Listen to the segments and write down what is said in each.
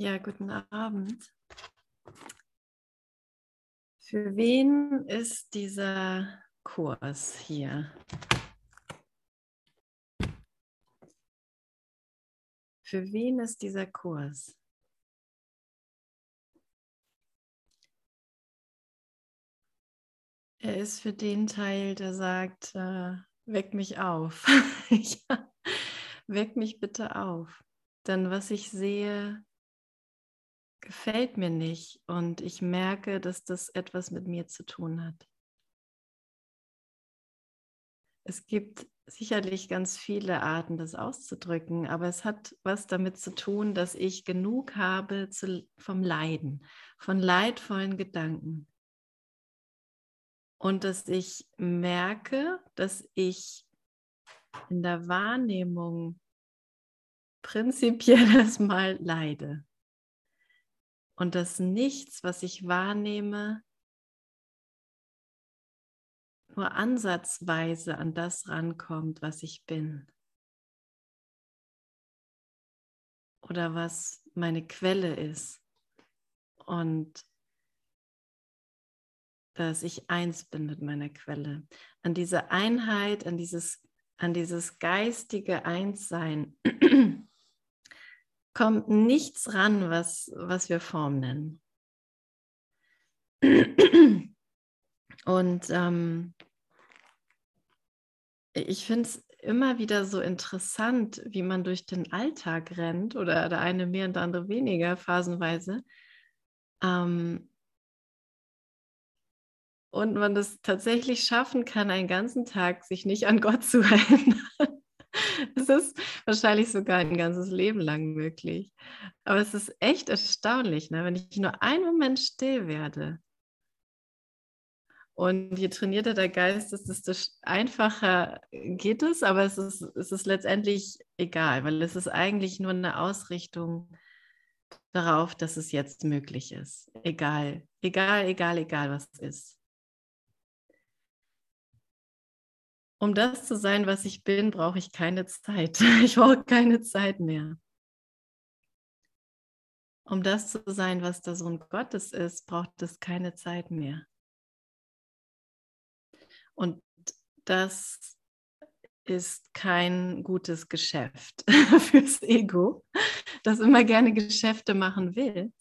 Ja, guten Abend. Für wen ist dieser Kurs hier? Für wen ist dieser Kurs? Er ist für den Teil, der sagt, äh, weck mich auf. ja, weck mich bitte auf. Denn was ich sehe, gefällt mir nicht und ich merke, dass das etwas mit mir zu tun hat. Es gibt sicherlich ganz viele Arten, das auszudrücken, aber es hat was damit zu tun, dass ich genug habe zu, vom Leiden, von leidvollen Gedanken. Und dass ich merke, dass ich in der Wahrnehmung prinzipiell erstmal leide und dass nichts, was ich wahrnehme, nur ansatzweise an das rankommt, was ich bin. Oder was meine Quelle ist. Und dass ich eins bin mit meiner Quelle. An diese Einheit, an dieses, an dieses geistige Einssein kommt nichts ran, was, was wir Form nennen. Und ähm, ich finde es immer wieder so interessant, wie man durch den Alltag rennt oder der eine mehr und der andere weniger phasenweise. Ähm, und man es tatsächlich schaffen kann, einen ganzen Tag sich nicht an Gott zu erinnern. Es ist wahrscheinlich sogar ein ganzes Leben lang möglich. Aber es ist echt erstaunlich, ne? wenn ich nur einen Moment still werde. Und je trainierter der Geist ist, desto einfacher geht es, aber es ist, es ist letztendlich egal, weil es ist eigentlich nur eine Ausrichtung darauf, dass es jetzt möglich ist. Egal, egal, egal, egal, was es ist. Um das zu sein, was ich bin, brauche ich keine Zeit. Ich brauche keine Zeit mehr. Um das zu sein, was der Sohn Gottes ist, braucht es keine Zeit mehr. Und das ist kein gutes Geschäft fürs Ego, das immer gerne Geschäfte machen will.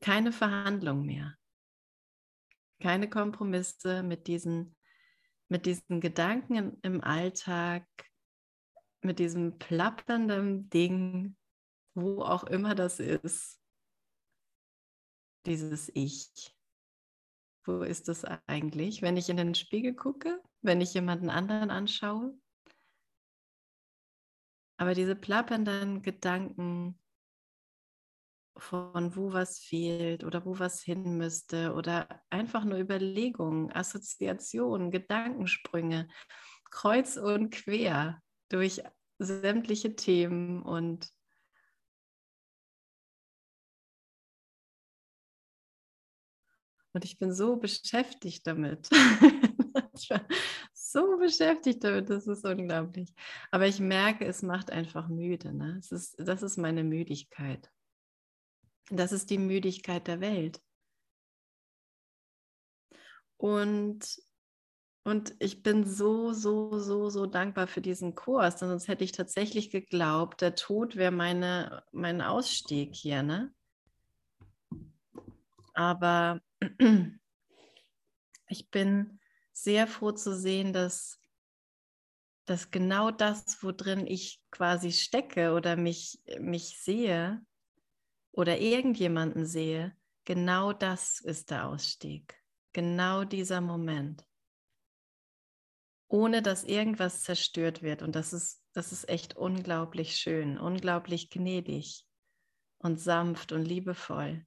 Keine Verhandlung mehr keine Kompromisse mit diesen, mit diesen Gedanken im, Alltag, mit diesem plappernden Ding, wo auch immer das ist, dieses Ich. Wo ist das eigentlich? Wenn ich in den Spiegel gucke, wenn ich jemanden anderen anschaue? Aber diese plappernden Gedanken, von wo was fehlt oder wo was hin müsste oder einfach nur Überlegungen, Assoziationen, Gedankensprünge, kreuz und quer durch sämtliche Themen und Und ich bin so beschäftigt damit. so beschäftigt damit, das ist unglaublich. Aber ich merke, es macht einfach müde. Ne? Es ist, das ist meine Müdigkeit. Das ist die Müdigkeit der Welt. Und, und ich bin so, so, so, so dankbar für diesen Kurs, denn sonst hätte ich tatsächlich geglaubt, der Tod wäre meine, mein Ausstieg hier. Ne? Aber ich bin sehr froh zu sehen, dass, dass genau das, worin ich quasi stecke oder mich, mich sehe, oder irgendjemanden sehe, genau das ist der Ausstieg. Genau dieser Moment. Ohne dass irgendwas zerstört wird. Und das ist, das ist echt unglaublich schön, unglaublich gnädig und sanft und liebevoll.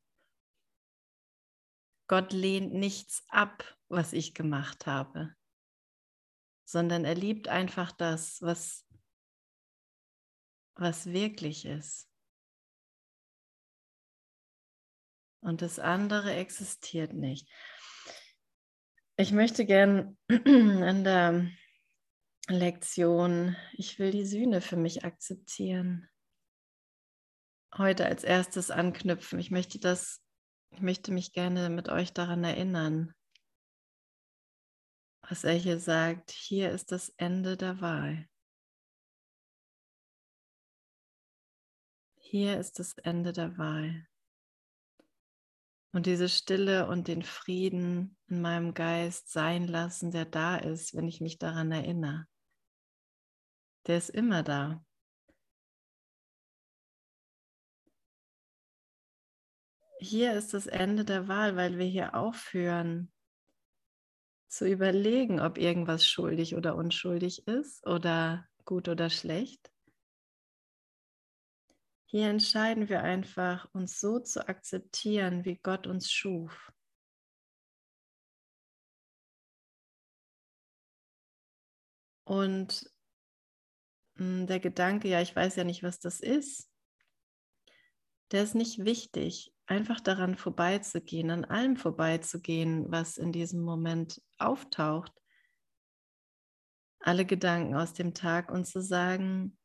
Gott lehnt nichts ab, was ich gemacht habe, sondern er liebt einfach das, was, was wirklich ist. Und das andere existiert nicht. Ich möchte gern an der, Lektion, ich will die Sühne für mich akzeptieren. Heute als erstes anknüpfen. Ich möchte das, ich möchte mich gerne mit euch daran erinnern, was er hier sagt. Hier ist das Ende der Wahl. Hier ist das Ende der Wahl. Und diese Stille und den Frieden in meinem Geist sein lassen, der da ist, wenn ich mich daran erinnere. Der ist immer da. Hier ist das Ende der Wahl, weil wir hier aufhören zu überlegen, ob irgendwas schuldig oder unschuldig ist oder gut oder schlecht. Hier entscheiden wir einfach, uns so zu akzeptieren, wie Gott uns schuf. Und hm, der Gedanke, ja, ich weiß ja nicht, was das ist, der ist nicht wichtig. Einfach daran vorbeizugehen, an allem vorbeizugehen, was in diesem Moment auftaucht. Alle Gedanken aus dem Tag und zu sagen,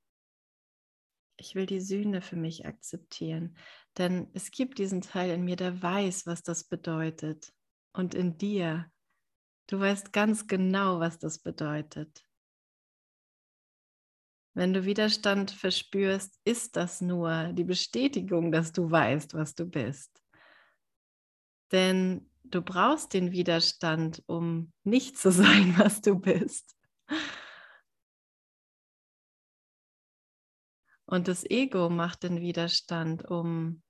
ich will die Sühne für mich akzeptieren. Denn es gibt diesen Teil in mir, der weiß, was das bedeutet. Und in dir, du weißt ganz genau, was das bedeutet. Wenn du Widerstand verspürst, ist das nur die Bestätigung, dass du weißt, was du bist. Denn du brauchst den Widerstand, um nicht zu sein, was du bist. Und das Ego macht den Widerstand, um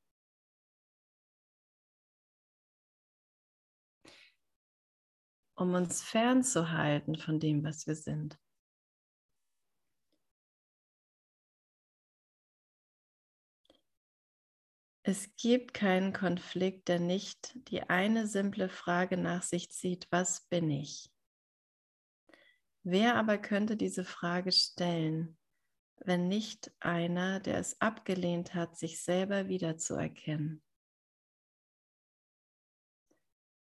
um uns fernzuhalten von dem, was wir sind. Es gibt keinen Konflikt, der nicht die eine simple Frage nach sich zieht, was bin ich? Wer aber könnte diese Frage stellen, wenn nicht einer, der es abgelehnt hat, sich selber wiederzuerkennen?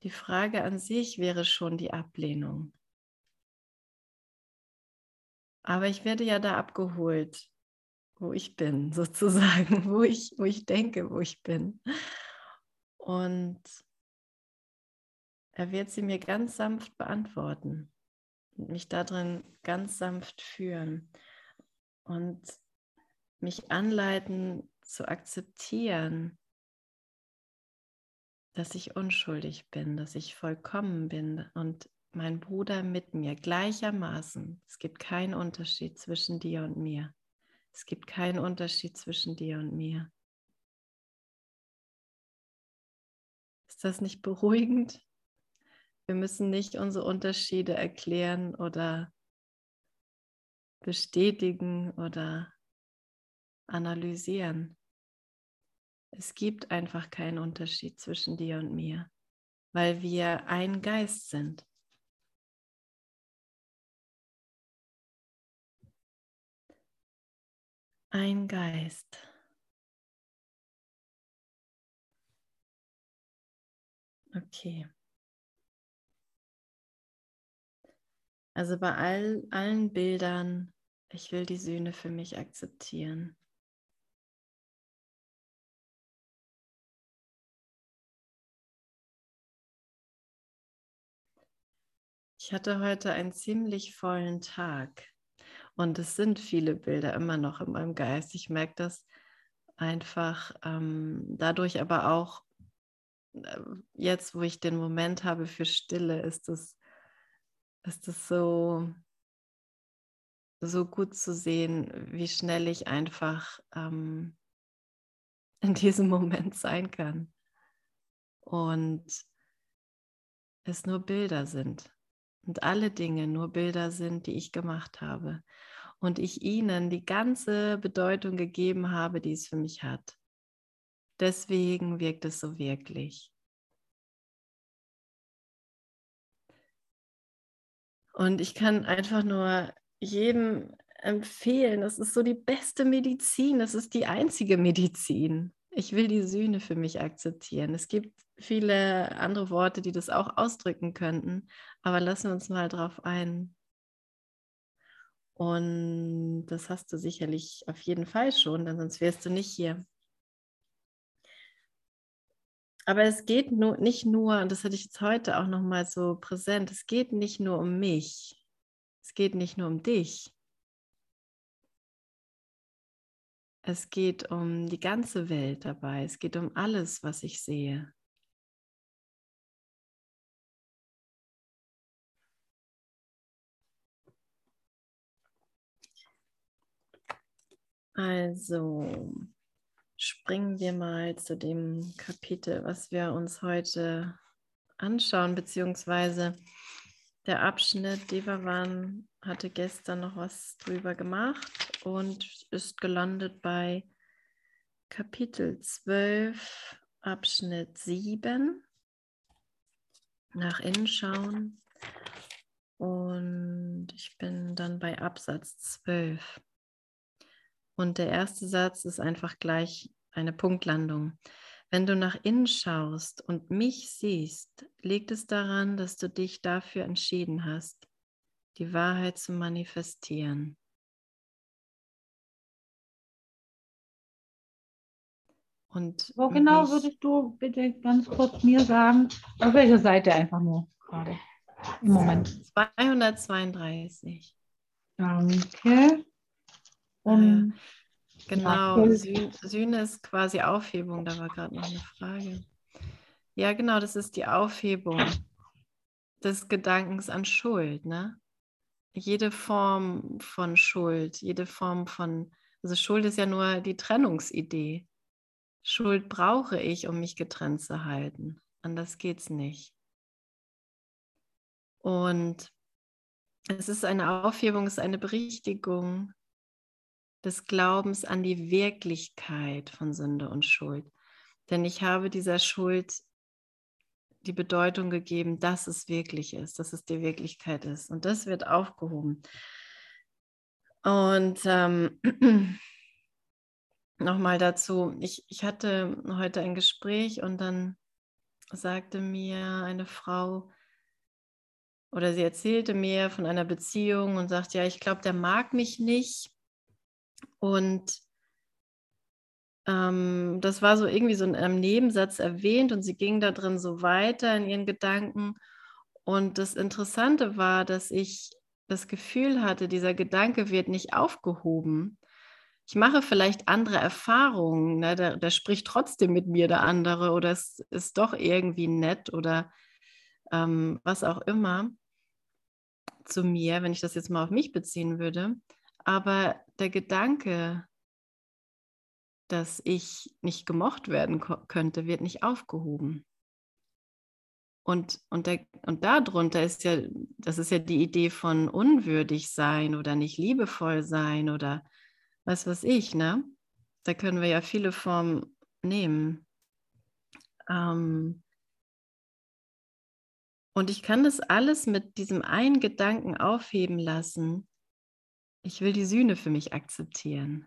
Die Frage an sich wäre schon die Ablehnung. Aber ich werde ja da abgeholt wo ich bin, sozusagen, wo ich, wo ich denke, wo ich bin. Und er wird sie mir ganz sanft beantworten und mich darin ganz sanft führen und mich anleiten zu akzeptieren, dass ich unschuldig bin, dass ich vollkommen bin und mein Bruder mit mir gleichermaßen. Es gibt keinen Unterschied zwischen dir und mir. Es gibt keinen Unterschied zwischen dir und mir. Ist das nicht beruhigend? Wir müssen nicht unsere Unterschiede erklären oder bestätigen oder analysieren. Es gibt einfach keinen Unterschied zwischen dir und mir, weil wir ein Geist sind. ein Geist. Okay. Also bei all, allen Bildern, ich will die Sühne für mich akzeptieren. Ich hatte heute einen ziemlich vollen Tag. Und es sind viele Bilder immer noch in meinem Geist. Ich merke das einfach ähm, dadurch aber auch, äh, jetzt wo ich den Moment habe für Stille, ist es ist es so, so gut zu sehen, wie schnell ich einfach ähm, in diesem Moment sein kann. Und es nur Bilder sind und alle Dinge nur Bilder sind, die ich gemacht habe und ich ihnen die ganze Bedeutung gegeben habe, die es für mich hat. Deswegen wirkt es so wirklich. Und ich kann einfach nur jedem empfehlen, das ist so die beste Medizin, das ist die einzige Medizin. Ich will die Sühne für mich akzeptieren. Es gibt viele andere Worte, die das auch ausdrücken könnten, aber lassen wir uns mal drauf ein. Und das hast du sicherlich auf jeden Fall schon, denn sonst wärst du nicht hier. Aber es geht nur, nicht nur, und das hatte ich jetzt heute auch nochmal so präsent, es geht nicht nur um mich, es geht nicht nur um dich. Es geht um die ganze Welt dabei, es geht um alles, was ich sehe. Also springen wir mal zu dem Kapitel, was wir uns heute anschauen, beziehungsweise der Abschnitt Devavan hatte gestern noch was drüber gemacht und ist gelandet bei Kapitel 12, Abschnitt 7. Nach innen schauen. Und ich bin dann bei Absatz 12. Und der erste Satz ist einfach gleich eine Punktlandung. Wenn du nach innen schaust und mich siehst, liegt es daran, dass du dich dafür entschieden hast, die Wahrheit zu manifestieren. Und Wo genau würdest du bitte ganz kurz mir sagen, auf welcher Seite einfach nur gerade im Moment? 232. Danke. Und genau, Sühne ist quasi Aufhebung, da war gerade noch eine Frage. Ja, genau, das ist die Aufhebung des Gedankens an Schuld, ne? Jede Form von Schuld, jede Form von, also Schuld ist ja nur die Trennungsidee. Schuld brauche ich, um mich getrennt zu halten. Anders geht's nicht. Und es ist eine Aufhebung, es ist eine Berichtigung des Glaubens an die Wirklichkeit von Sünde und Schuld. Denn ich habe dieser Schuld die Bedeutung gegeben, dass es wirklich ist, dass es die Wirklichkeit ist. Und das wird aufgehoben. Und ähm, nochmal dazu, ich, ich hatte heute ein Gespräch und dann sagte mir eine Frau, oder sie erzählte mir von einer Beziehung und sagt, ja, ich glaube, der mag mich nicht, und ähm, das war so irgendwie so in einem Nebensatz erwähnt und sie ging da drin so weiter in ihren Gedanken. Und das Interessante war, dass ich das Gefühl hatte, dieser Gedanke wird nicht aufgehoben. Ich mache vielleicht andere Erfahrungen, ne? da, da spricht trotzdem mit mir der andere oder es ist doch irgendwie nett oder ähm, was auch immer zu mir, wenn ich das jetzt mal auf mich beziehen würde. Aber der Gedanke, dass ich nicht gemocht werden könnte, wird nicht aufgehoben. Und, und, der, und darunter ist ja, das ist ja die Idee von unwürdig sein oder nicht liebevoll sein oder was weiß ich, ne? Da können wir ja viele Formen nehmen. Ähm, und ich kann das alles mit diesem einen Gedanken aufheben lassen, ich will die Sühne für mich akzeptieren.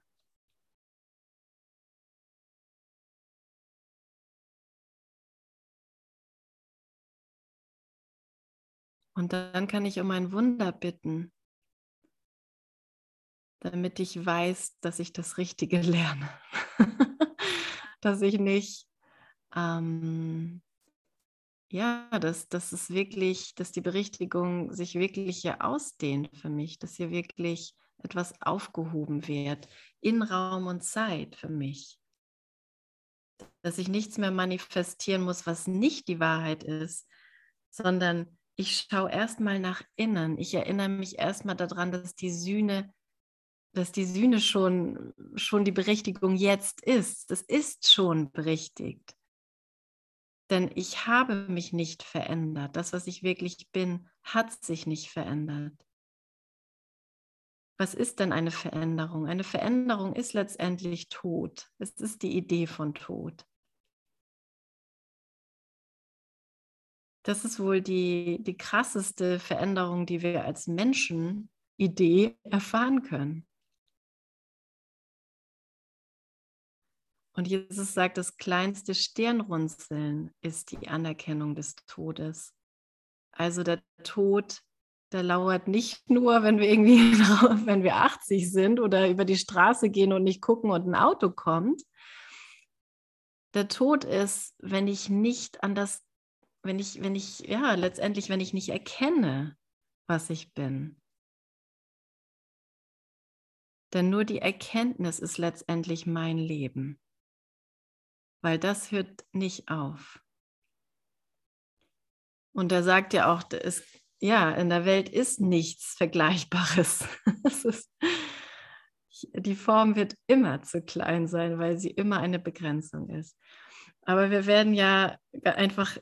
Und dann kann ich um ein Wunder bitten, damit ich weiß, dass ich das Richtige lerne. dass ich nicht, ähm, ja, dass, dass es wirklich, dass die Berichtigung sich wirklich hier ausdehnt für mich, dass hier wirklich etwas aufgehoben wird in Raum und Zeit für mich. Dass ich nichts mehr manifestieren muss, was nicht die Wahrheit ist, sondern ich schaue erstmal nach innen. Ich erinnere mich erstmal daran, dass die Sühne, dass die Sühne schon, schon die Berichtigung jetzt ist. Das ist schon berichtigt. Denn ich habe mich nicht verändert. Das, was ich wirklich bin, hat sich nicht verändert. Was ist denn eine Veränderung? Eine Veränderung ist letztendlich Tod. Es ist die Idee von Tod. Das ist wohl die, die krasseste Veränderung, die wir als Menschen Idee erfahren können. Und Jesus sagt, das kleinste Stirnrunzeln ist die Anerkennung des Todes. Also der Tod der lauert nicht nur, wenn wir irgendwie, wenn wir 80 sind oder über die Straße gehen und nicht gucken und ein Auto kommt. Der Tod ist, wenn ich nicht an das, wenn ich, wenn ich, ja, letztendlich, wenn ich nicht erkenne, was ich bin. Denn nur die Erkenntnis ist letztendlich mein Leben, weil das hört nicht auf. Und er sagt ja auch, es, ja, in der Welt ist nichts Vergleichbares. ist, die Form wird immer zu klein sein, weil sie immer eine Begrenzung ist. Aber wir werden ja einfach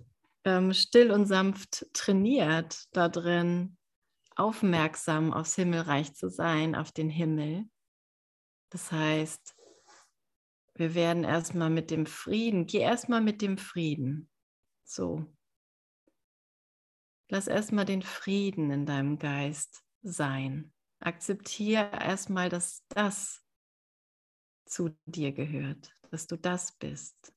ähm, still und sanft trainiert da drin, aufmerksam aufs Himmelreich zu sein, auf den Himmel. Das heißt, wir werden erstmal mit dem Frieden, geh erstmal mit dem Frieden. So. Lass erstmal den Frieden in deinem Geist sein. Akzeptiere erstmal, dass das zu dir gehört, dass du das bist.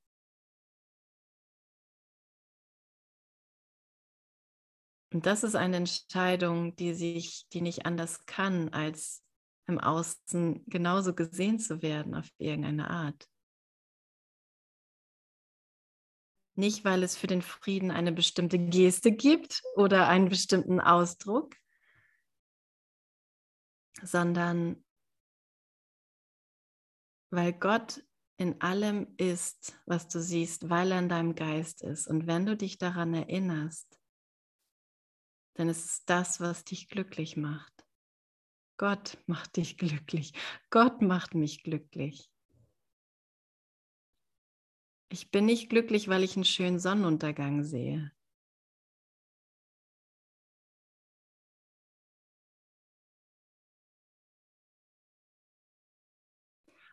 Und das ist eine Entscheidung, die sich, die nicht anders kann, als im Außen genauso gesehen zu werden auf irgendeine Art. Nicht, weil es für den Frieden eine bestimmte Geste gibt oder einen bestimmten Ausdruck, sondern weil Gott in allem ist, was du siehst, weil er in deinem Geist ist. Und wenn du dich daran erinnerst, dann ist es das, was dich glücklich macht. Gott macht dich glücklich. Gott macht mich glücklich. Ich bin nicht glücklich, weil ich einen schönen Sonnenuntergang sehe.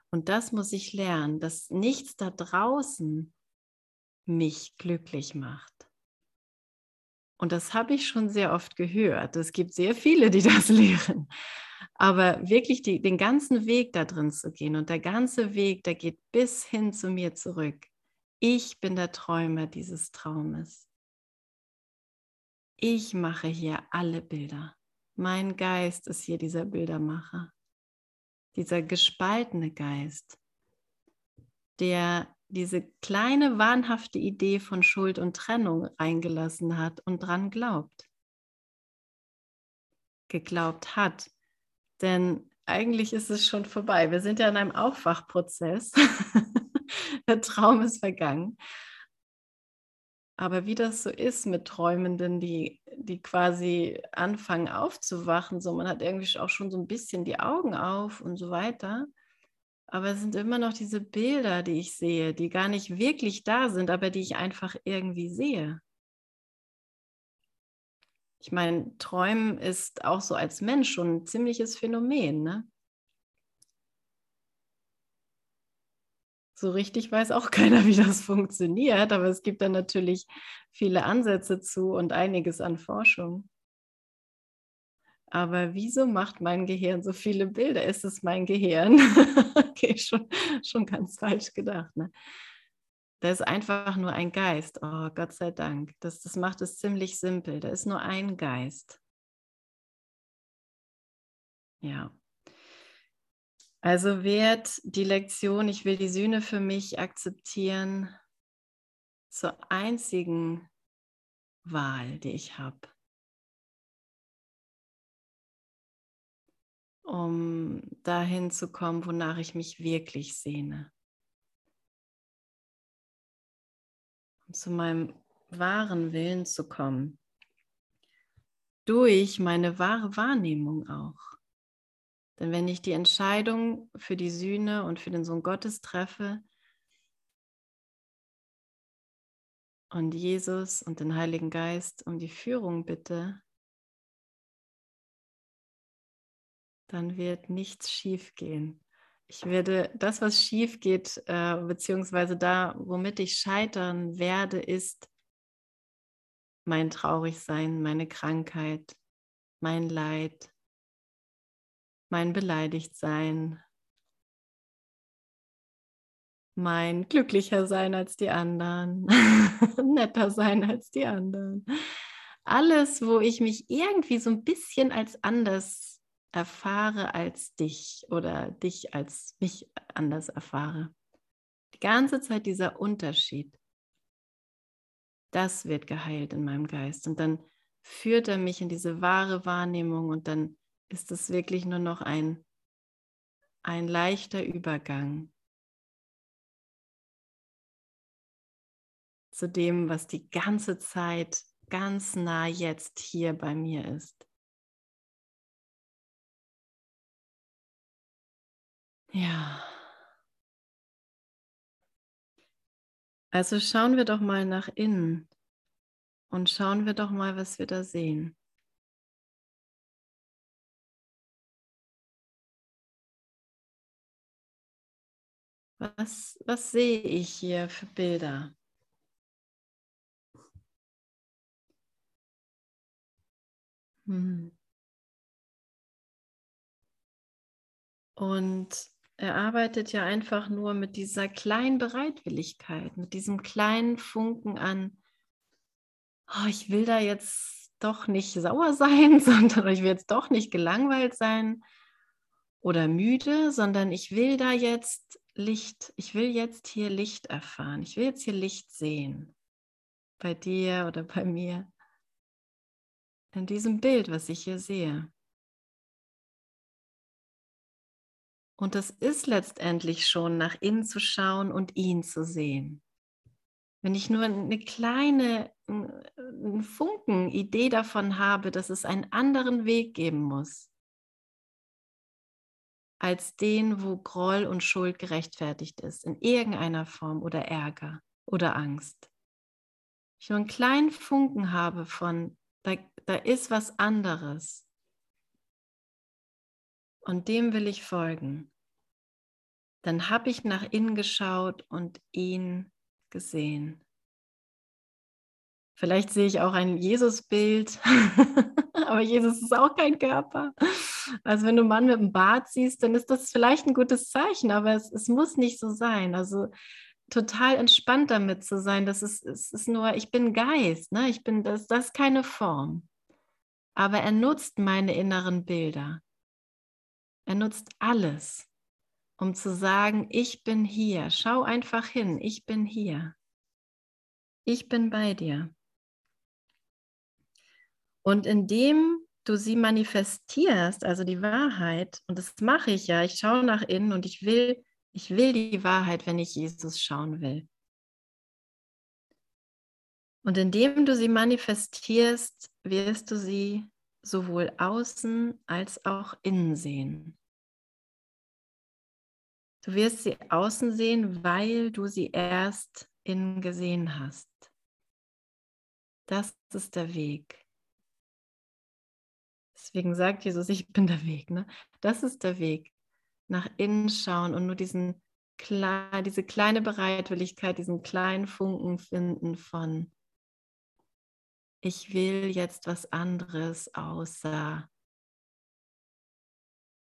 Und das muss ich lernen, dass nichts da draußen mich glücklich macht. Und das habe ich schon sehr oft gehört. Es gibt sehr viele, die das lehren. Aber wirklich die, den ganzen Weg da drin zu gehen und der ganze Weg, der geht bis hin zu mir zurück. Ich bin der Träumer dieses Traumes. Ich mache hier alle Bilder. Mein Geist ist hier dieser Bildermacher. Dieser gespaltene Geist, der diese kleine wahnhafte Idee von Schuld und Trennung reingelassen hat und dran glaubt. Geglaubt hat. Denn eigentlich ist es schon vorbei. Wir sind ja in einem Aufwachprozess. Der Traum ist vergangen. Aber wie das so ist mit Träumenden, die, die quasi anfangen aufzuwachen, so man hat irgendwie auch schon so ein bisschen die Augen auf und so weiter. Aber es sind immer noch diese Bilder, die ich sehe, die gar nicht wirklich da sind, aber die ich einfach irgendwie sehe. Ich meine, Träumen ist auch so als Mensch schon ein ziemliches Phänomen. Ne? So richtig weiß auch keiner, wie das funktioniert, aber es gibt da natürlich viele Ansätze zu und einiges an Forschung. Aber wieso macht mein Gehirn so viele Bilder? Ist es mein Gehirn? okay, schon, schon ganz falsch gedacht. Ne? Da ist einfach nur ein Geist. Oh, Gott sei Dank. Das, das macht es ziemlich simpel. Da ist nur ein Geist. Ja. Also wird die Lektion, ich will die Sühne für mich akzeptieren, zur einzigen Wahl, die ich habe. um dahin zu kommen, wonach ich mich wirklich sehne. Um zu meinem wahren Willen zu kommen. Durch meine wahre Wahrnehmung auch. Denn wenn ich die Entscheidung für die Sühne und für den Sohn Gottes treffe und Jesus und den Heiligen Geist um die Führung bitte, dann wird nichts schief gehen. Ich werde das, was schief geht, äh, beziehungsweise da, womit ich scheitern werde, ist mein Traurigsein, meine Krankheit, mein Leid, mein Beleidigtsein, mein glücklicher sein als die anderen, netter sein als die anderen. alles, wo ich mich irgendwie so ein bisschen als anders erfahre als dich oder dich als mich anders erfahre. Die ganze Zeit dieser Unterschied, das wird geheilt in meinem Geist. Und dann führt er mich in diese wahre Wahrnehmung und dann ist es wirklich nur noch ein, ein leichter Übergang zu dem, was die ganze Zeit ganz nah jetzt hier bei mir ist. Ja. Also schauen wir doch mal nach innen und schauen wir doch mal, was wir da sehen. Was, was sehe ich hier für Bilder? Hm. Und er arbeitet ja einfach nur mit dieser kleinen Bereitwilligkeit, mit diesem kleinen Funken an, oh, ich will da jetzt doch nicht sauer sein, sondern ich will jetzt doch nicht gelangweilt sein oder müde, sondern ich will da jetzt Licht, ich will jetzt hier Licht erfahren, ich will jetzt hier Licht sehen, bei dir oder bei mir in diesem Bild, was ich hier sehe. Und das ist letztendlich schon nach innen zu schauen und ihn zu sehen. Wenn ich nur eine kleine einen Funken Idee davon habe, dass es einen anderen Weg geben muss, als den, wo Groll und Schuld gerechtfertigt ist, in irgendeiner Form oder Ärger oder Angst. Ich nur einen kleinen Funken habe von, da, da ist was anderes. Und dem will ich folgen. Dann habe ich nach innen geschaut und ihn gesehen. Vielleicht sehe ich auch ein Jesusbild, aber Jesus ist auch kein Körper. Also wenn du einen Mann mit einem Bart siehst, dann ist das vielleicht ein gutes Zeichen, aber es, es muss nicht so sein. Also total entspannt damit zu sein, das ist, es ist nur, ich bin Geist, ne? ich bin, das, das ist keine Form aber er nutzt meine inneren Bilder. Er nutzt alles, um zu sagen, ich bin hier. Schau einfach hin, ich bin hier. Ich bin bei dir. Und indem du sie manifestierst, also die Wahrheit, und das mache ich ja, ich schaue nach innen und ich will, ich will die Wahrheit, wenn ich Jesus schauen will. Und indem du sie manifestierst, wirst du sie sowohl außen als auch innen sehen. Du wirst sie außen sehen, weil du sie erst innen gesehen hast. Das ist der Weg. Deswegen sagt Jesus, ich bin der Weg. Ne? Das ist der Weg. Nach innen schauen und nur diesen, diese kleine Bereitwilligkeit, diesen kleinen Funken finden von ich will jetzt was anderes außer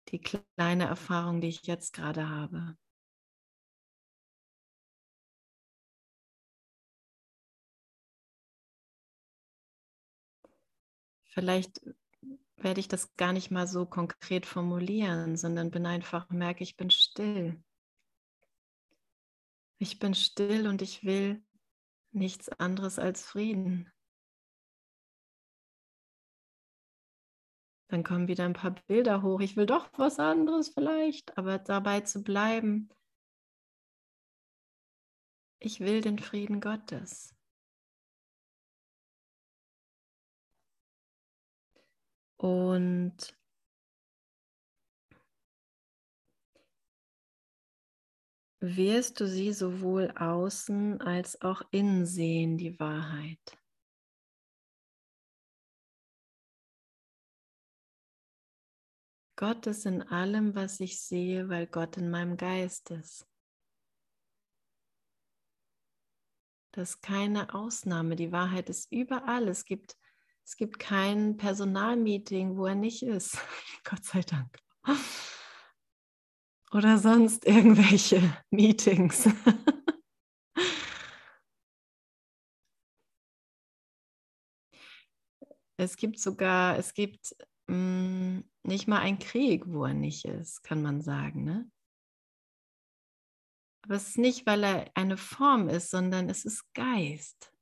die kleine Erfahrung, die ich jetzt gerade habe. Vielleicht werde ich das gar nicht mal so konkret formulieren, sondern bin einfach, merke, ich bin still. Ich bin still und ich will nichts anderes als Frieden. Dann kommen wieder ein paar Bilder hoch. Ich will doch was anderes vielleicht, aber dabei zu bleiben. Ich will den Frieden Gottes. Und wirst du sie sowohl außen als auch innen sehen, die Wahrheit. Gott ist in allem, was ich sehe, weil Gott in meinem Geist ist. Das ist keine Ausnahme. Die Wahrheit ist überall. Es gibt, es gibt kein Personalmeeting, wo er nicht ist. Gott sei Dank. Oder sonst irgendwelche Meetings. Es gibt sogar, es gibt mh, mm, nicht mal einen Krieg, wo er nicht ist, kann man sagen. Ne? Aber es ist nicht, weil er eine Form ist, sondern es ist Geist.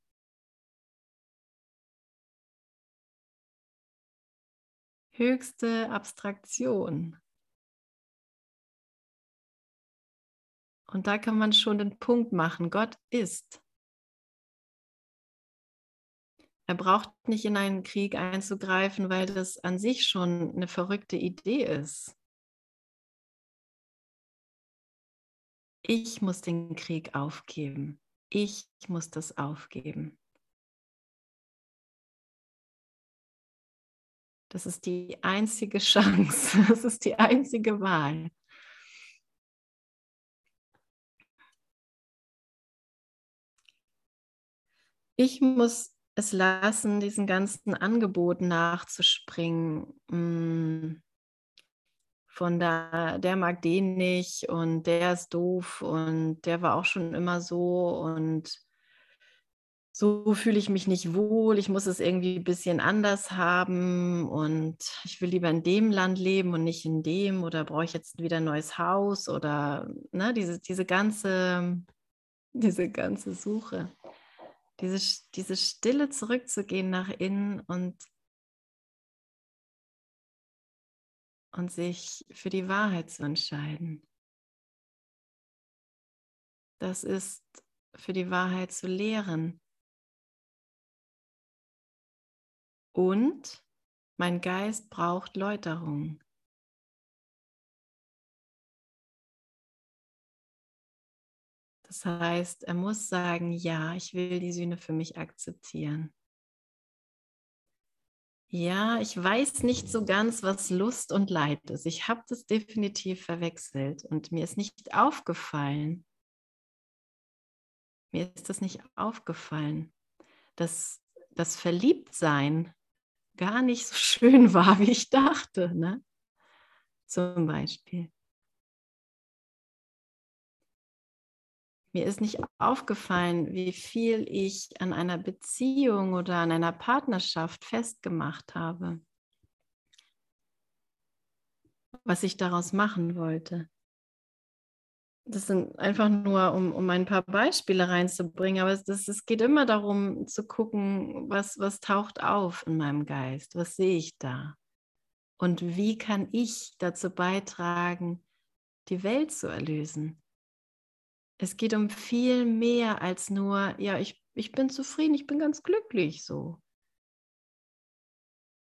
Höchste Abstraktion. Und da kann man schon den Punkt machen, Gott ist. Er braucht nicht in einen Krieg einzugreifen, weil das an sich schon eine verrückte Idee ist. Ich muss den Krieg aufgeben. Ich muss das aufgeben. Das ist die einzige Chance. Das ist die einzige Wahl. Ich muss es lassen, diesen ganzen Angeboten nachzuspringen. Mm. Von da, der mag den nicht und der ist doof und der war auch schon immer so und so fühle ich mich nicht wohl, ich muss es irgendwie ein bisschen anders haben und ich will lieber in dem Land leben und nicht in dem oder brauche ich jetzt wieder ein neues Haus oder ne, diese, diese, ganze, diese ganze Suche diese, diese Stille zurückzugehen nach innen und, und sich für die Wahrheit zu entscheiden. Das ist für die Wahrheit zu lehren. Und mein Geist braucht Läuterung. Das heißt, er muss sagen, ja, ich will die Sühne für mich akzeptieren. Ja, ich weiß nicht so ganz, was Lust und Leid ist. Ich habe das definitiv verwechselt und mir ist nicht aufgefallen. Mir ist das nicht aufgefallen, dass das Verliebtsein gar nicht so schön war, wie ich dachte. Ne? Zum Beispiel. Mir ist nicht aufgefallen, wie viel ich an einer Beziehung oder an einer Partnerschaft festgemacht habe, was ich daraus machen wollte. Das sind einfach nur, um, um ein paar Beispiele reinzubringen, aber es, geht immer darum zu gucken, was, was taucht auf in meinem Geist, was sehe ich da und wie kann ich dazu beitragen, die Welt zu erlösen. Es geht um viel mehr als nur, ja, ich, ich bin zufrieden, ich bin ganz glücklich so.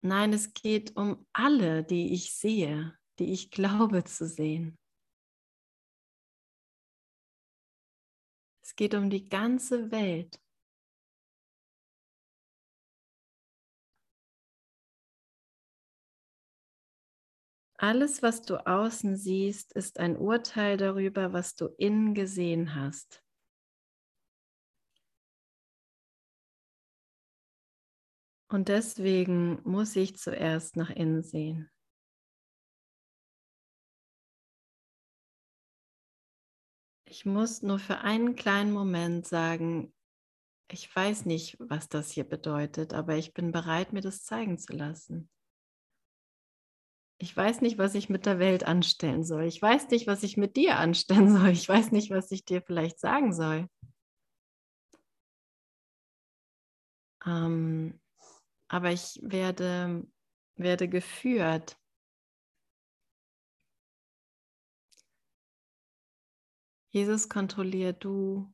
Nein, es geht um alle, die ich sehe, die ich glaube zu sehen. Es geht um die ganze Welt. Alles, was du außen siehst, ist ein Urteil darüber, was du innen gesehen hast. Und deswegen muss ich zuerst nach innen sehen. Ich muss nur für einen kleinen Moment sagen, ich weiß nicht, was das hier bedeutet, aber ich bin bereit, mir das zeigen zu lassen. Ich weiß nicht, was ich mit der Welt anstellen soll. Ich weiß nicht, was ich mit dir anstellen soll. Ich weiß nicht, was ich dir vielleicht sagen soll. Ähm, aber ich werde, werde geführt. Jesus, kontrollier du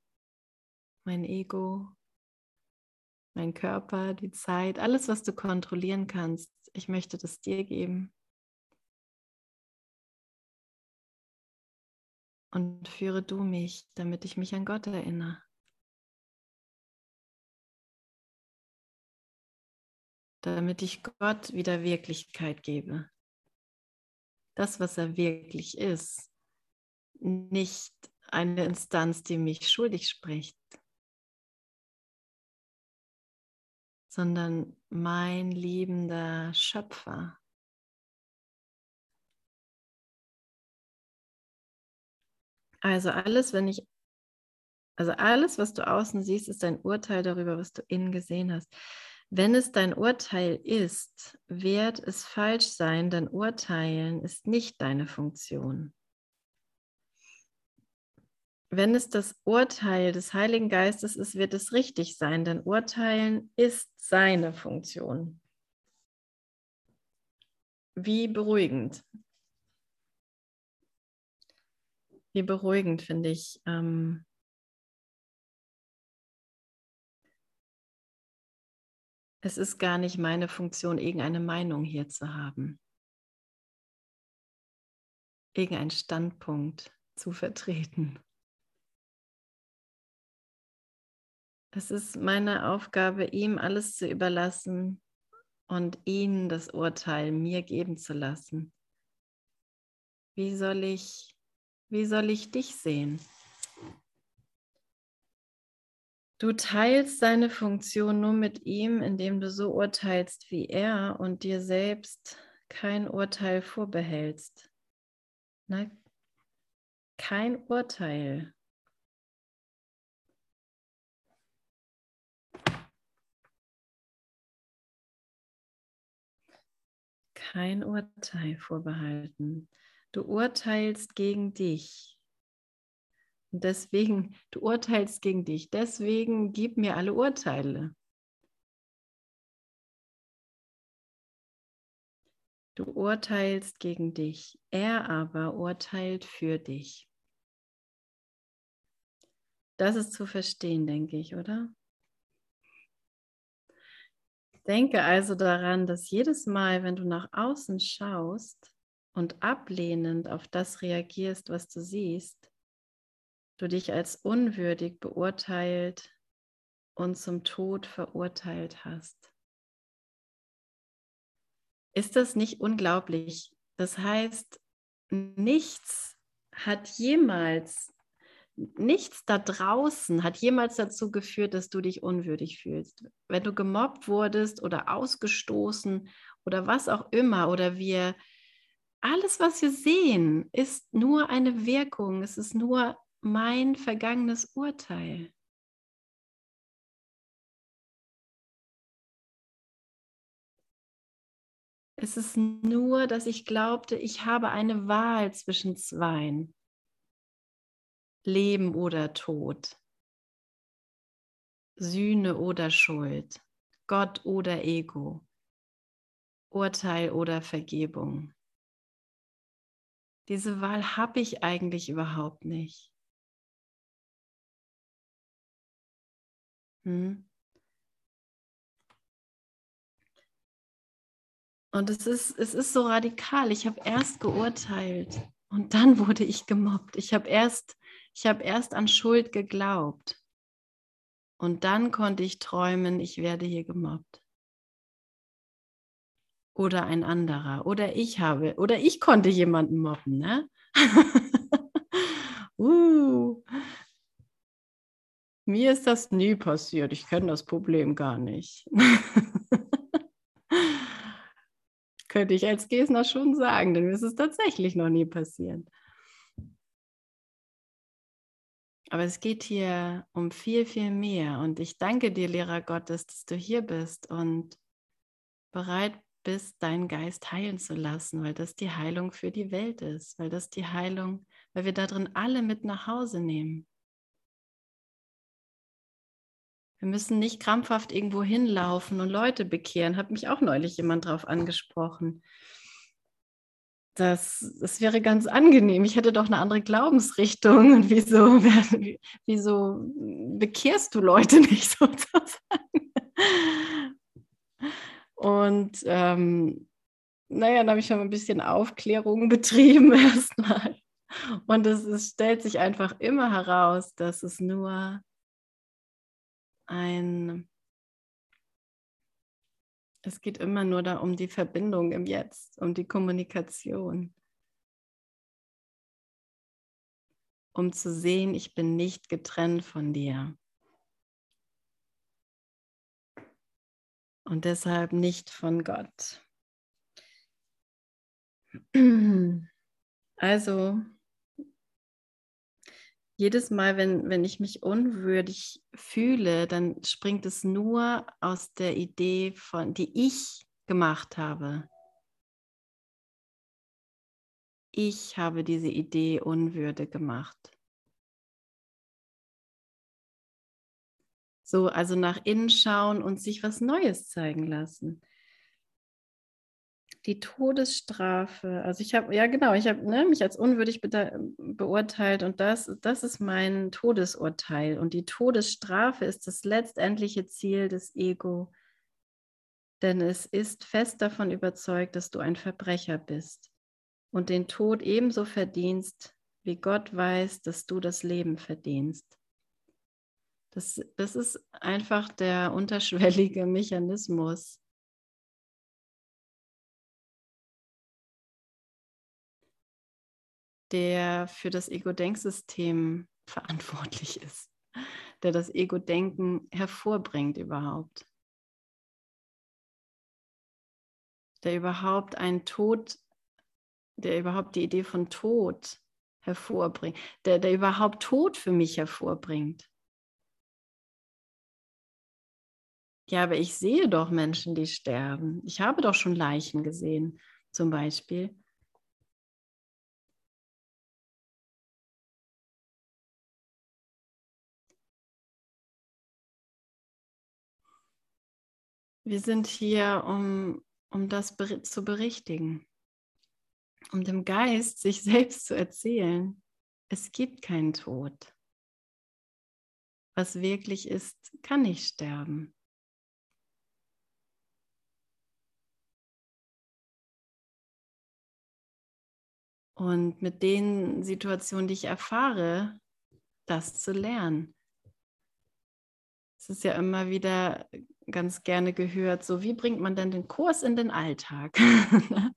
mein Ego, mein Körper, die Zeit, alles, was du kontrollieren kannst. Ich möchte das dir geben. und führe du mich, damit ich mich an Gott erinnere. Damit ich Gott wieder Wirklichkeit gebe. Das, was er wirklich ist. Nicht eine Instanz, die mich schuldig spricht, sondern mein liebender Schöpfer. Also alles, wenn ich, also alles, was du außen siehst, ist ein Urteil darüber, was du innen gesehen hast. Wenn es dein Urteil ist, wird es falsch sein, denn Urteilen ist nicht deine Funktion. Wenn es das Urteil des Heiligen Geistes ist, wird es richtig sein, denn Urteilen ist seine Funktion. Wie beruhigend. Wie beruhigend finde ich. Ähm, es ist gar nicht meine Funktion, irgendeine Meinung hier zu haben, irgendeinen Standpunkt zu vertreten. Es ist meine Aufgabe, ihm alles zu überlassen und ihn das Urteil mir geben zu lassen. Wie soll ich, wie soll ich dich sehen? Du teilst seine Funktion nur mit ihm, indem du so urteilst wie er und dir selbst kein Urteil vorbehältst. Na, kein Urteil. Kein Urteil vorbehalten. Du urteilst gegen dich. Und deswegen, du urteilst gegen dich. Deswegen gib mir alle Urteile. Du urteilst gegen dich. Er aber urteilt für dich. Das ist zu verstehen, denke ich, oder? Denke also daran, dass jedes Mal, wenn du nach außen schaust und ablehnend auf das reagierst, was du siehst, du dich als unwürdig beurteilt und zum Tod verurteilt hast. Ist das nicht unglaublich? Das heißt, nichts hat jemals, nichts da draußen hat jemals dazu geführt, dass du dich unwürdig fühlst. Wenn du gemobbt wurdest oder ausgestoßen oder was auch immer oder wir, alles, was wir sehen, ist nur eine Wirkung, es ist nur mein vergangenes Urteil. Es ist nur, dass ich glaubte, ich habe eine Wahl zwischen zweien. Leben oder Tod. Sühne oder Schuld. Gott oder Ego. Urteil oder Vergebung. Diese Wahl habe ich eigentlich überhaupt nicht. Hm. Und es ist, es ist so radikal. Ich habe erst geurteilt und dann wurde ich gemobbt. Ich habe erst, ich habe erst an Schuld geglaubt. Und dann konnte ich träumen, ich werde hier gemobbt. Oder ein anderer. Oder ich habe, oder ich konnte jemanden mobben, ne? uh, mir ist das nie passiert. Ich kenne das Problem gar nicht. Könnte ich als Gesner schon sagen, denn mir ist es tatsächlich noch nie passiert. Aber es geht hier um viel, viel mehr. Und ich danke dir, Lehrer Gottes, dass du hier bist und bereit bist, deinen Geist heilen zu lassen, weil das die Heilung für die Welt ist, weil das die Heilung, weil wir darin alle mit nach Hause nehmen. Wir müssen nicht krampfhaft irgendwo hinlaufen und Leute bekehren. Hat mich auch neulich jemand darauf angesprochen. Das, das wäre ganz angenehm. Ich hätte doch eine andere Glaubensrichtung. Und wieso, wieso bekehrst du Leute nicht sozusagen? Und ähm, naja, dann habe ich schon ein bisschen Aufklärung betrieben erstmal. Und es, es stellt sich einfach immer heraus, dass es nur ein, es geht immer nur da um die Verbindung im Jetzt, um die Kommunikation. Um zu sehen, ich bin nicht getrennt von dir. Und deshalb nicht von Gott. Also jedes Mal, wenn, wenn ich mich unwürdig fühle, dann springt es nur aus der Idee von, die ich gemacht habe. Ich habe diese Idee Unwürde gemacht. So, also nach innen schauen und sich was Neues zeigen lassen. Die Todesstrafe, also ich habe, ja genau, ich habe ne, mich als unwürdig be beurteilt und das, das ist mein Todesurteil. Und die Todesstrafe ist das letztendliche Ziel des Ego, denn es ist fest davon überzeugt, dass du ein Verbrecher bist und den Tod ebenso verdienst, wie Gott weiß, dass du das Leben verdienst. Das, das ist einfach der unterschwellige Mechanismus. Der für das Ego-Denksystem verantwortlich ist, der das Ego-Denken hervorbringt überhaupt. Der überhaupt einen Tod, der überhaupt die Idee von Tod hervorbringt, der, der überhaupt Tod für mich hervorbringt. Ja, aber ich sehe doch Menschen, die sterben. Ich habe doch schon Leichen gesehen, zum Beispiel. Wir sind hier, um, um das zu berichtigen, um dem Geist sich selbst zu erzählen, es gibt keinen Tod. Was wirklich ist, kann nicht sterben. Und mit den Situationen, die ich erfahre, das zu lernen. Es ist ja immer wieder ganz gerne gehört, so wie bringt man denn den Kurs in den Alltag?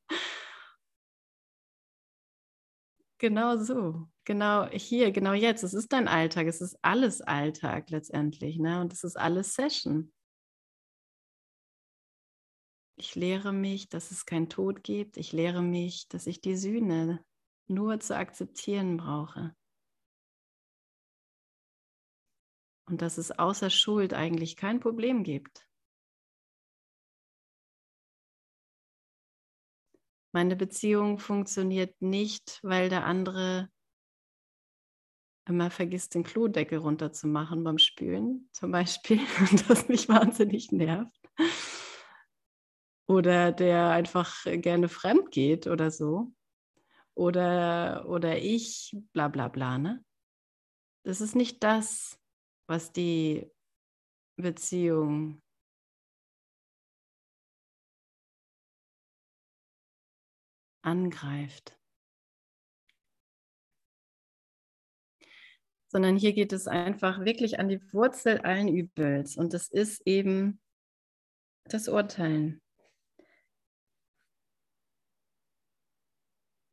genau so, genau hier, genau jetzt. Es ist dein Alltag, es ist alles Alltag letztendlich, ne? Und es ist alles Session. Ich lehre mich, dass es keinen Tod gibt. Ich lehre mich, dass ich die Sühne nur zu akzeptieren brauche. Und dass es außer Schuld eigentlich kein Problem gibt. Meine Beziehung funktioniert nicht, weil der andere immer vergisst, den Klodeckel runterzumachen beim Spülen, zum Beispiel, und das mich wahnsinnig nervt. Oder der einfach gerne fremd geht oder so oder, oder ich, bla bla bla. Ne? Das ist nicht das, was die Beziehung angreift. Sondern hier geht es einfach wirklich an die Wurzel allen Übels. Und das ist eben das Urteilen.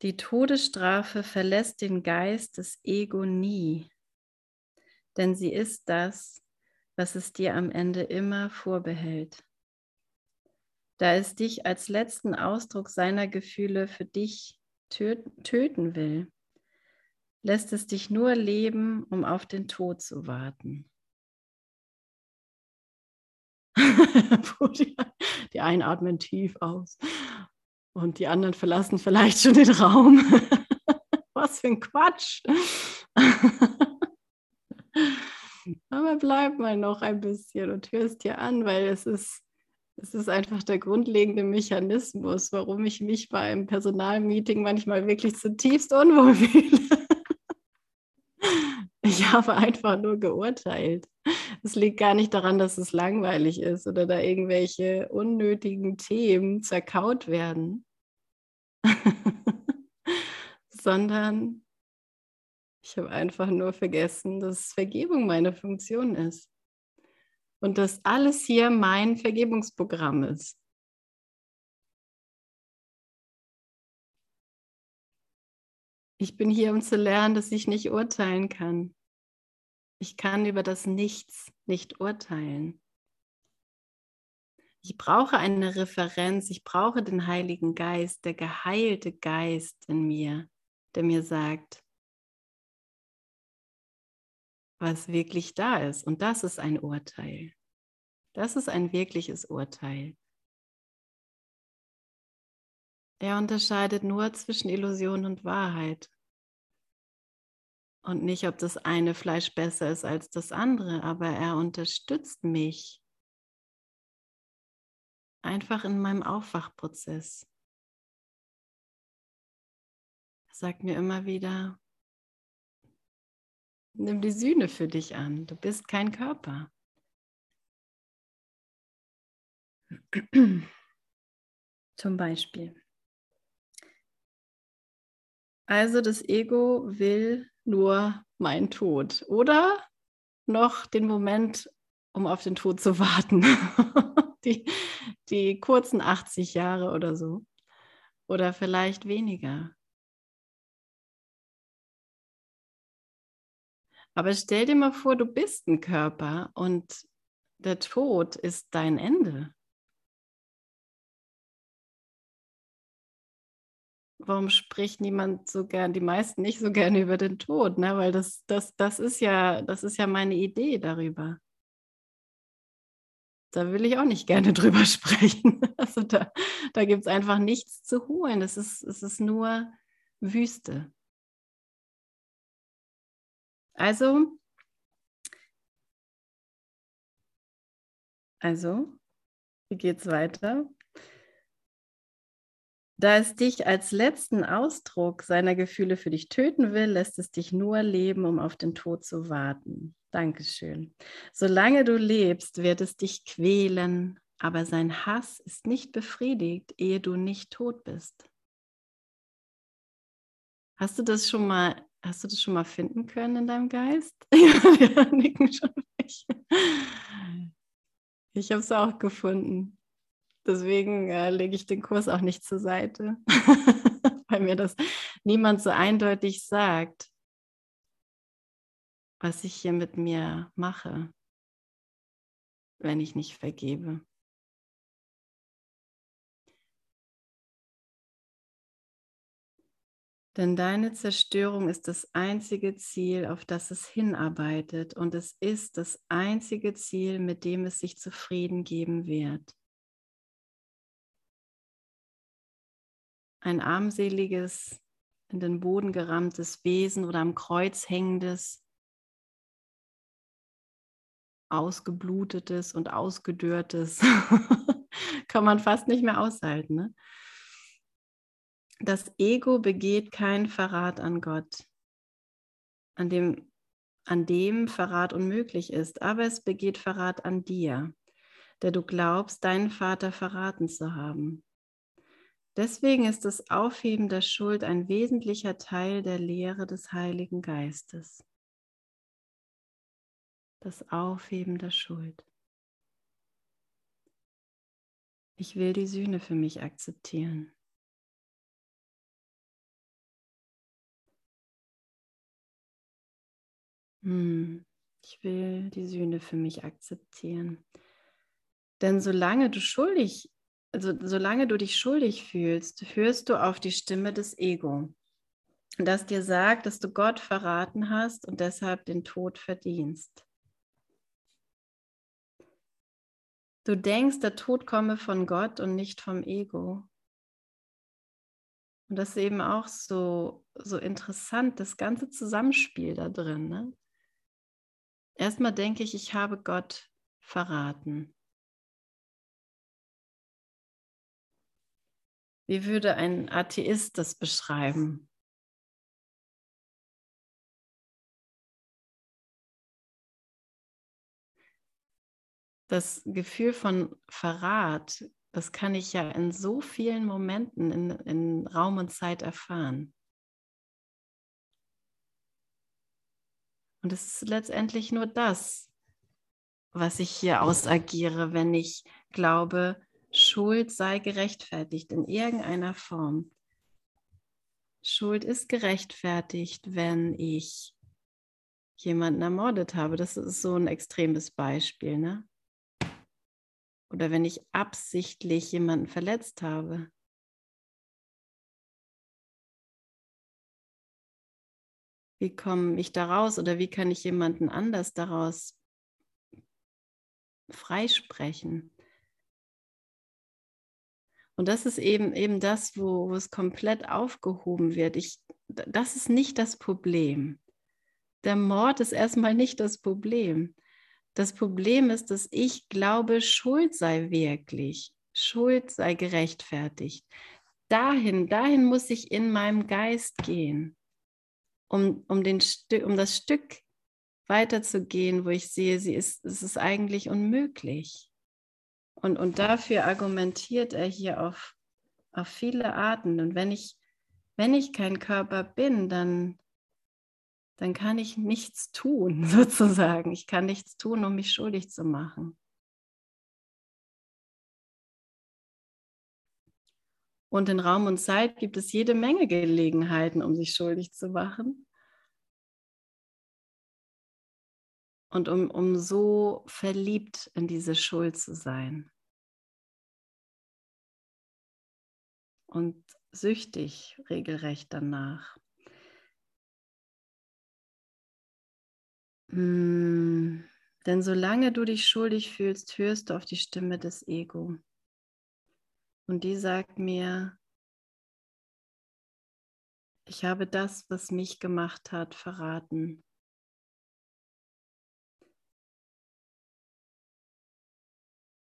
Die Todesstrafe verlässt den Geist des Ego nie, denn sie ist das, was es dir am Ende immer vorbehält. Da es dich als letzten Ausdruck seiner Gefühle für dich töten will, lässt es dich nur leben, um auf den Tod zu warten. die einatmen tief aus und die anderen verlassen vielleicht schon den Raum. Was für ein Quatsch. Aber bleib mal noch ein bisschen und hörst dir an, weil es ist, es ist einfach der grundlegende Mechanismus, warum ich mich bei einem Personalmeeting manchmal wirklich zutiefst unwohl fühle. Ich habe einfach nur geurteilt. Es liegt gar nicht daran, dass es langweilig ist oder da irgendwelche unnötigen Themen zerkaut werden, sondern ich habe einfach nur vergessen, dass Vergebung meine Funktion ist und dass alles hier mein Vergebungsprogramm ist. Ich bin hier, um zu lernen, dass ich nicht urteilen kann. Ich kann über das Nichts nicht urteilen. Ich brauche eine Referenz, ich brauche den Heiligen Geist, der geheilte Geist in mir, der mir sagt, was wirklich da ist. Und das ist ein Urteil. Das ist ein wirkliches Urteil. Er unterscheidet nur zwischen Illusion und Wahrheit. Und nicht, ob das eine Fleisch besser ist als das andere, aber er unterstützt mich einfach in meinem Aufwachprozess. Er sagt mir immer wieder, nimm die Sühne für dich an, du bist kein Körper. Zum Beispiel. Also das Ego will nur meinen Tod oder noch den Moment, um auf den Tod zu warten. die, die kurzen 80 Jahre oder so. Oder vielleicht weniger. Aber stell dir mal vor, du bist ein Körper und der Tod ist dein Ende. warum spricht niemand so gern, die meisten nicht so gerne über den Tod, ne? Weil das, das, das ist ja, das ist ja meine Idee darüber. Da will ich auch nicht gerne drüber sprechen. Also da, da gibt es einfach nichts zu holen. Es ist, es ist nur Wüste. Also, also, wie geht's weiter? Da es dich als letzten Ausdruck seiner Gefühle für dich töten will, lässt es dich nur leben, um auf den Tod zu warten. Dankeschön. Solange du lebst, wird es dich quälen, aber sein Hass ist nicht befriedigt, ehe du nicht tot bist. Hast du das schon mal, hast du das schon mal finden können in deinem Geist? ja, nicken schon weg. Ich habe es auch gefunden. Deswegen äh, lege ich den Kurs auch nicht zur Seite, weil mir das niemand so eindeutig sagt, was ich hier mit mir mache, wenn ich nicht vergebe. Denn deine Zerstörung ist das einzige Ziel, auf das es hinarbeitet, und es ist das einzige Ziel, mit dem es sich zufrieden geben wird. ein armseliges, in den Boden gerammtes Wesen oder am Kreuz hängendes, ausgeblutetes und ausgedörrtes, kann man fast nicht mehr aushalten. Ne? Das Ego begeht keinen Verrat an Gott, an dem, an dem Verrat unmöglich ist, aber es begeht Verrat an dir, der du glaubst, deinen Vater verraten zu haben. Deswegen ist das Aufheben der Schuld ein wesentlicher Teil der Lehre des Heiligen Geistes. Das Aufheben der Schuld. Ich will die Sühne für mich akzeptieren. Hm, ich will die Sühne für mich akzeptieren. Denn solange du schuldig also solange du dich schuldig fühlst, hörst du auf die Stimme des Ego, das dir sagt, dass du Gott verraten hast und deshalb den Tod verdienst. Du denkst, der Tod komme von Gott und nicht vom Ego. Und das ist eben auch so, so interessant, das ganze Zusammenspiel da drin. Ne? Erstmal denke ich, ich habe Gott verraten. Wie würde ein Atheist das beschreiben? Das Gefühl von Verrat, das kann ich ja in so vielen Momenten in, in Raum und Zeit erfahren. Und es ist letztendlich nur das, was ich hier ausagiere, wenn ich glaube, Schuld sei gerechtfertigt in irgendeiner Form. Schuld ist gerechtfertigt, wenn ich jemanden ermordet habe. Das ist so ein extremes Beispiel, ne? Oder wenn ich absichtlich jemanden verletzt habe. Wie komme ich da raus oder wie kann ich jemanden anders daraus freisprechen? Und das ist eben, eben das, wo, wo es komplett aufgehoben wird. Ich, das ist nicht das Problem. Der Mord ist erstmal nicht das Problem. Das Problem ist, dass ich glaube, Schuld sei wirklich, Schuld sei gerechtfertigt. Dahin, dahin muss ich in meinem Geist gehen, um, um, den um das Stück weiterzugehen, wo ich sehe, sie ist, es ist eigentlich unmöglich. Und, und dafür argumentiert er hier auf, auf viele Arten. Und wenn ich, wenn ich kein Körper bin, dann, dann kann ich nichts tun, sozusagen. Ich kann nichts tun, um mich schuldig zu machen. Und in Raum und Zeit gibt es jede Menge Gelegenheiten, um sich schuldig zu machen. Und um, um so verliebt in diese Schuld zu sein. Und süchtig regelrecht danach. Hm, denn solange du dich schuldig fühlst, hörst du auf die Stimme des Ego. Und die sagt mir, ich habe das, was mich gemacht hat, verraten.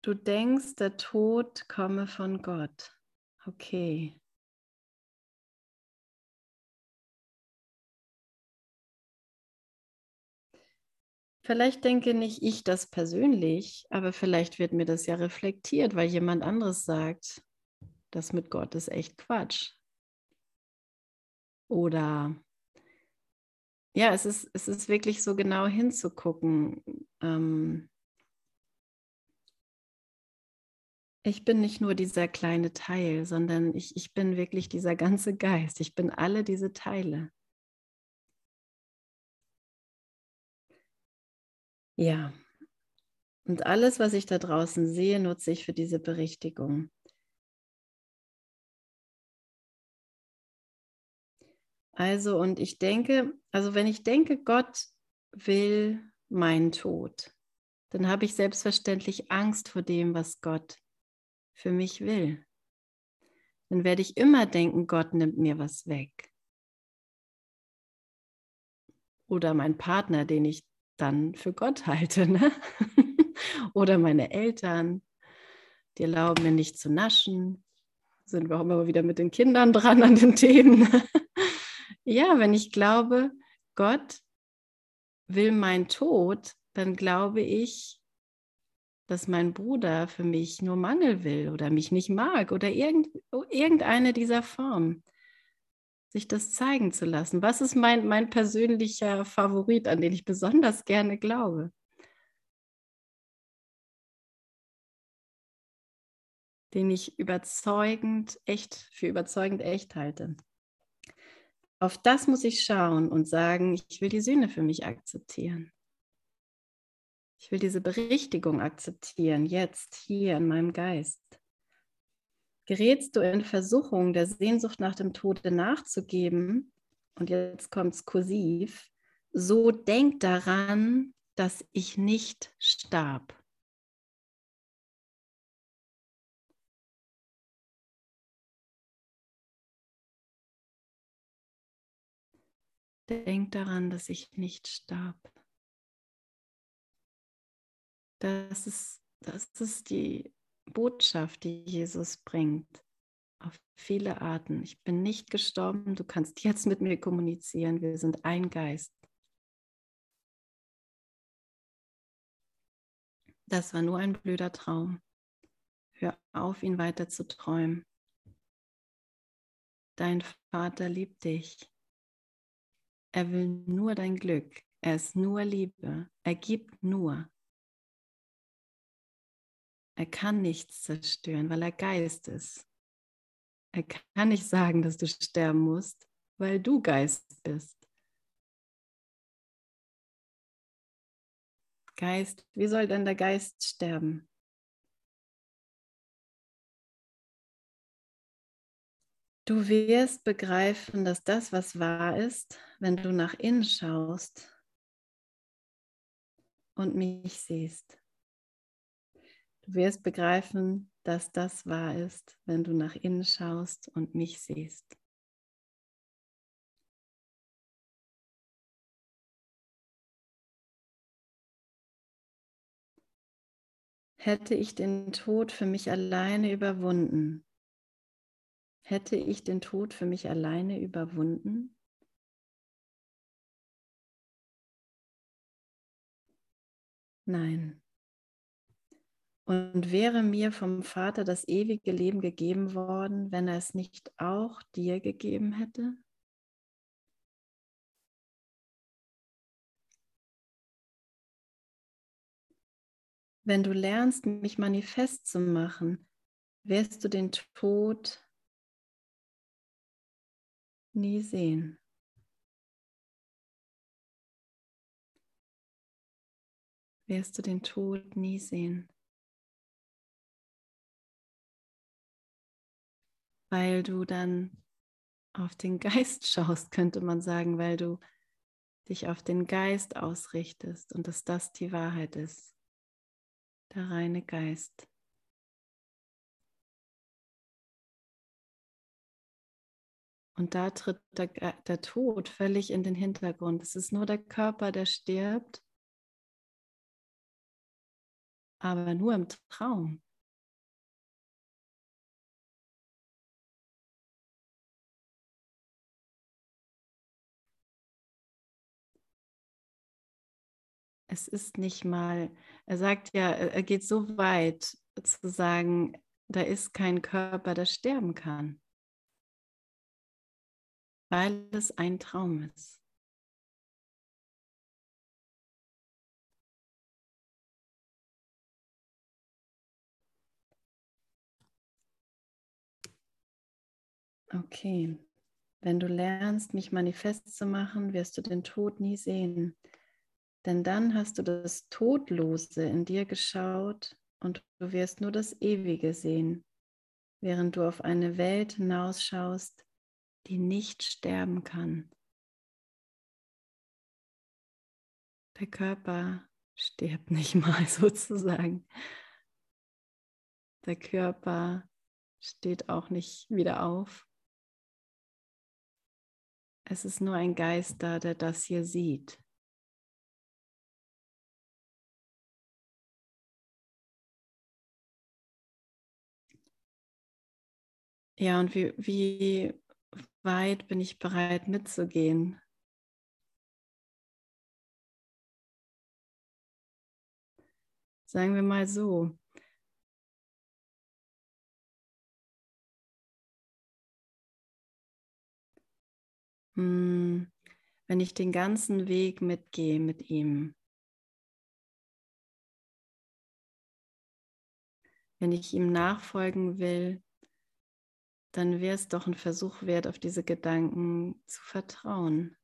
Du denkst, der Tod komme von Gott. Okay. Vielleicht denke nicht ich das persönlich, aber vielleicht wird mir das ja reflektiert, weil jemand anderes sagt, das mit Gott ist echt Quatsch. Oder ja, es ist, es ist wirklich so genau hinzugucken. Ähm, ich bin nicht nur dieser kleine Teil, sondern ich, ich bin wirklich dieser ganze Geist. Ich bin alle diese Teile. Ja, und alles, was ich da draußen sehe, nutze ich für diese Berichtigung. Also, und ich denke, also wenn ich denke, Gott will meinen Tod, dann habe ich selbstverständlich Angst vor dem, was Gott für mich will. Dann werde ich immer denken, Gott nimmt mir was weg. Oder mein Partner, den ich dann für Gott halte. Ne? Oder meine Eltern, die erlauben mir nicht zu naschen. Sind wir auch immer wieder mit den Kindern dran an den Themen. ja, wenn ich glaube, Gott will mein Tod, dann glaube ich, dass mein Bruder für mich nur Mangel will oder mich nicht mag oder irgend, irgendeine dieser Formen sich das zeigen zu lassen. Was ist mein, mein persönlicher Favorit, an den ich besonders gerne glaube? Den ich überzeugend echt für überzeugend echt halte. Auf das muss ich schauen und sagen, ich will die Sühne für mich akzeptieren. Ich will diese Berichtigung akzeptieren, jetzt hier in meinem Geist. Gerätst du in Versuchung, der Sehnsucht nach dem Tode nachzugeben, und jetzt kommt es kursiv, so denk daran, dass ich nicht starb. Denk daran, dass ich nicht starb. Das ist, das ist die Botschaft, die Jesus bringt, auf viele Arten. Ich bin nicht gestorben, du kannst jetzt mit mir kommunizieren, wir sind ein Geist. Das war nur ein blöder Traum. Hör auf, ihn weiter zu träumen. Dein Vater liebt dich. Er will nur dein Glück. Er ist nur Liebe. Er gibt nur. Er kann nichts zerstören, weil er Geist ist. Er kann nicht sagen, dass du sterben musst, weil du Geist bist. Geist, wie soll denn der Geist sterben? Du wirst begreifen, dass das, was wahr ist, wenn du nach innen schaust und mich siehst. Du wirst begreifen, dass das wahr ist, wenn du nach innen schaust und mich siehst. Hätte ich den Tod für mich alleine überwunden, Hätte ich den Tod für mich alleine überwunden? Nein. Und wäre mir vom Vater das ewige Leben gegeben worden, wenn er es nicht auch dir gegeben hätte? Wenn du lernst, mich manifest zu machen, wirst du den Tod nie sehen. Wirst du den Tod nie sehen. Weil du dann auf den Geist schaust, könnte man sagen, weil du dich auf den Geist ausrichtest und dass das die Wahrheit ist. Der reine Geist. Und da tritt der, der Tod völlig in den Hintergrund. Es ist nur der Körper, der stirbt, aber nur im Traum. Es ist nicht mal, er sagt ja, er geht so weit zu sagen, da ist kein Körper, der sterben kann weil es ein Traum ist. Okay, wenn du lernst, mich manifest zu machen, wirst du den Tod nie sehen. Denn dann hast du das Todlose in dir geschaut und du wirst nur das Ewige sehen, während du auf eine Welt hinausschaust, die nicht sterben kann. Der Körper stirbt nicht mal sozusagen. Der Körper steht auch nicht wieder auf. Es ist nur ein Geist da, der das hier sieht. Ja, und wie, wie weit bin ich bereit mitzugehen? Sagen wir mal so. Hm, wenn ich den ganzen Weg mitgehe mit ihm, wenn ich ihm nachfolgen will, dann wäre es doch ein Versuch wert, auf diese Gedanken zu vertrauen.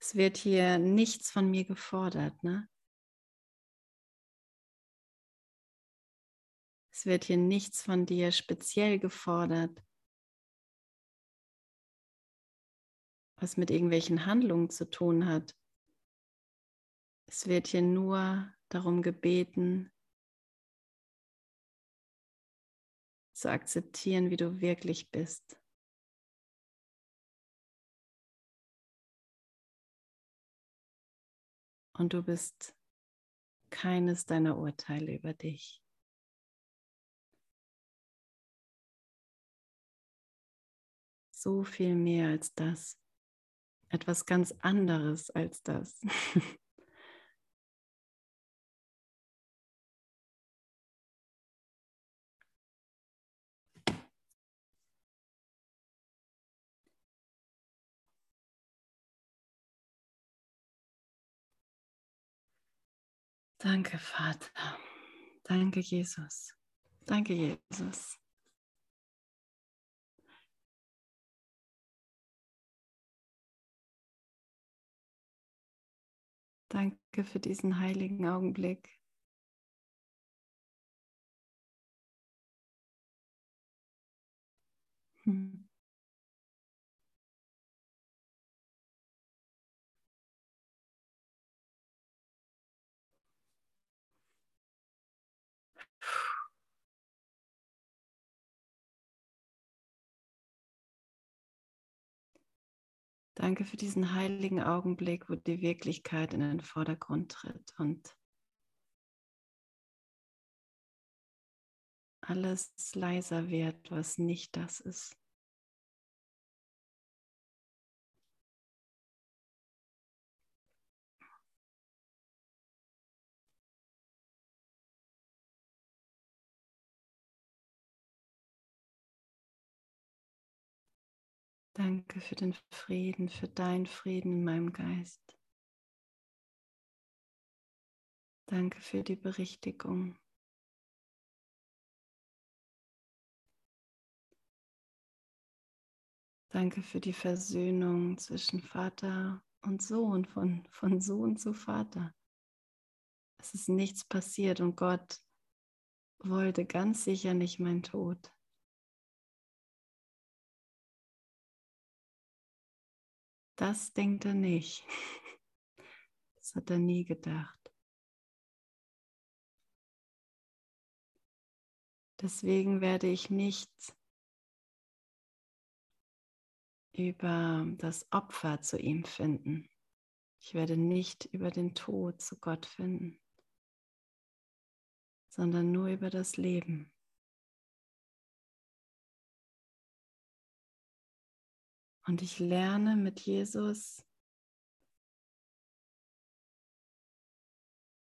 Es wird hier nichts von mir gefordert, ne? Es wird hier nichts von dir speziell gefordert, was mit irgendwelchen Handlungen zu tun hat. Es wird hier nur darum gebeten, zu akzeptieren, wie du wirklich bist. Und du bist keines deiner Urteile über dich. So viel mehr als das. Etwas ganz anderes als das. Danke, Vater. Danke, Jesus. Danke, Jesus. Danke für diesen heiligen Augenblick. Hm. Danke für diesen heiligen Augenblick, wo die Wirklichkeit in den Vordergrund tritt und alles leiser wird, was nicht das ist. Danke für den Frieden, für deinen Frieden in meinem Geist. Danke für die Berichtigung. Danke für die Versöhnung zwischen Vater und Sohn, von, von Sohn zu Vater. Es ist nichts passiert und Gott wollte ganz sicher nicht mein Tod. Das denkt er nicht. Das hat er nie gedacht. Deswegen werde ich nicht über das Opfer zu ihm finden. Ich werde nicht über den Tod zu Gott finden, sondern nur über das Leben. Und ich lerne mit Jesus,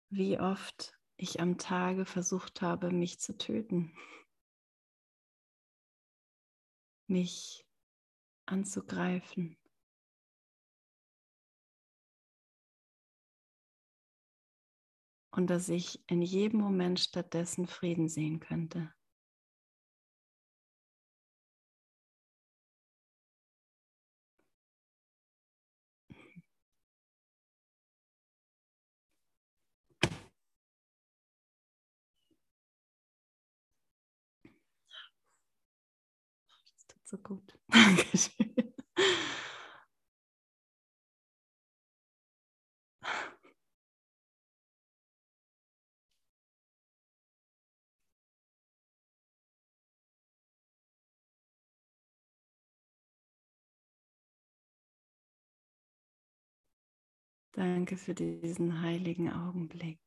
wie oft ich am Tage versucht habe, mich zu töten, mich anzugreifen. Und dass ich in jedem Moment stattdessen Frieden sehen könnte. So gut. Danke für diesen heiligen Augenblick.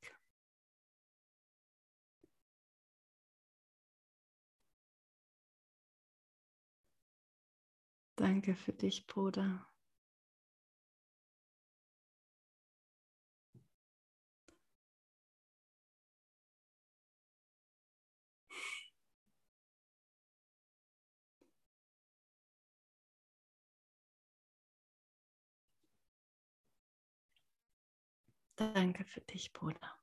Danke für dich, Bruder. Danke für dich, Bruder.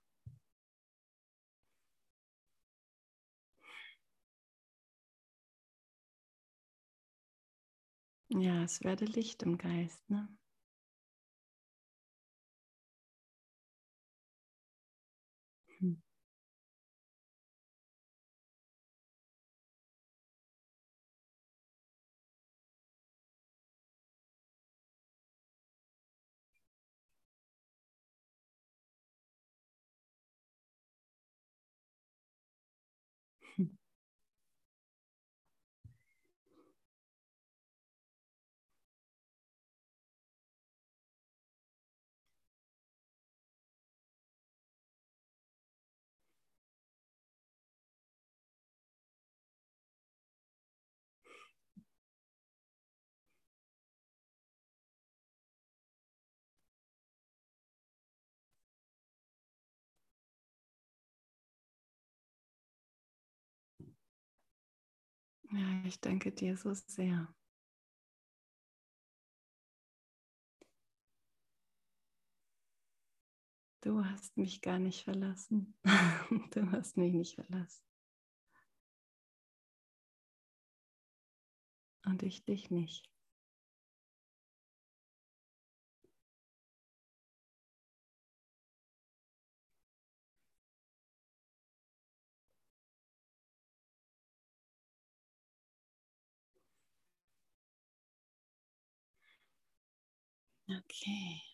Ja, es werde Licht im Geist, ne? Ja, ich danke dir so sehr. Du hast mich gar nicht verlassen. Du hast mich nicht verlassen. Und ich dich nicht. Okay.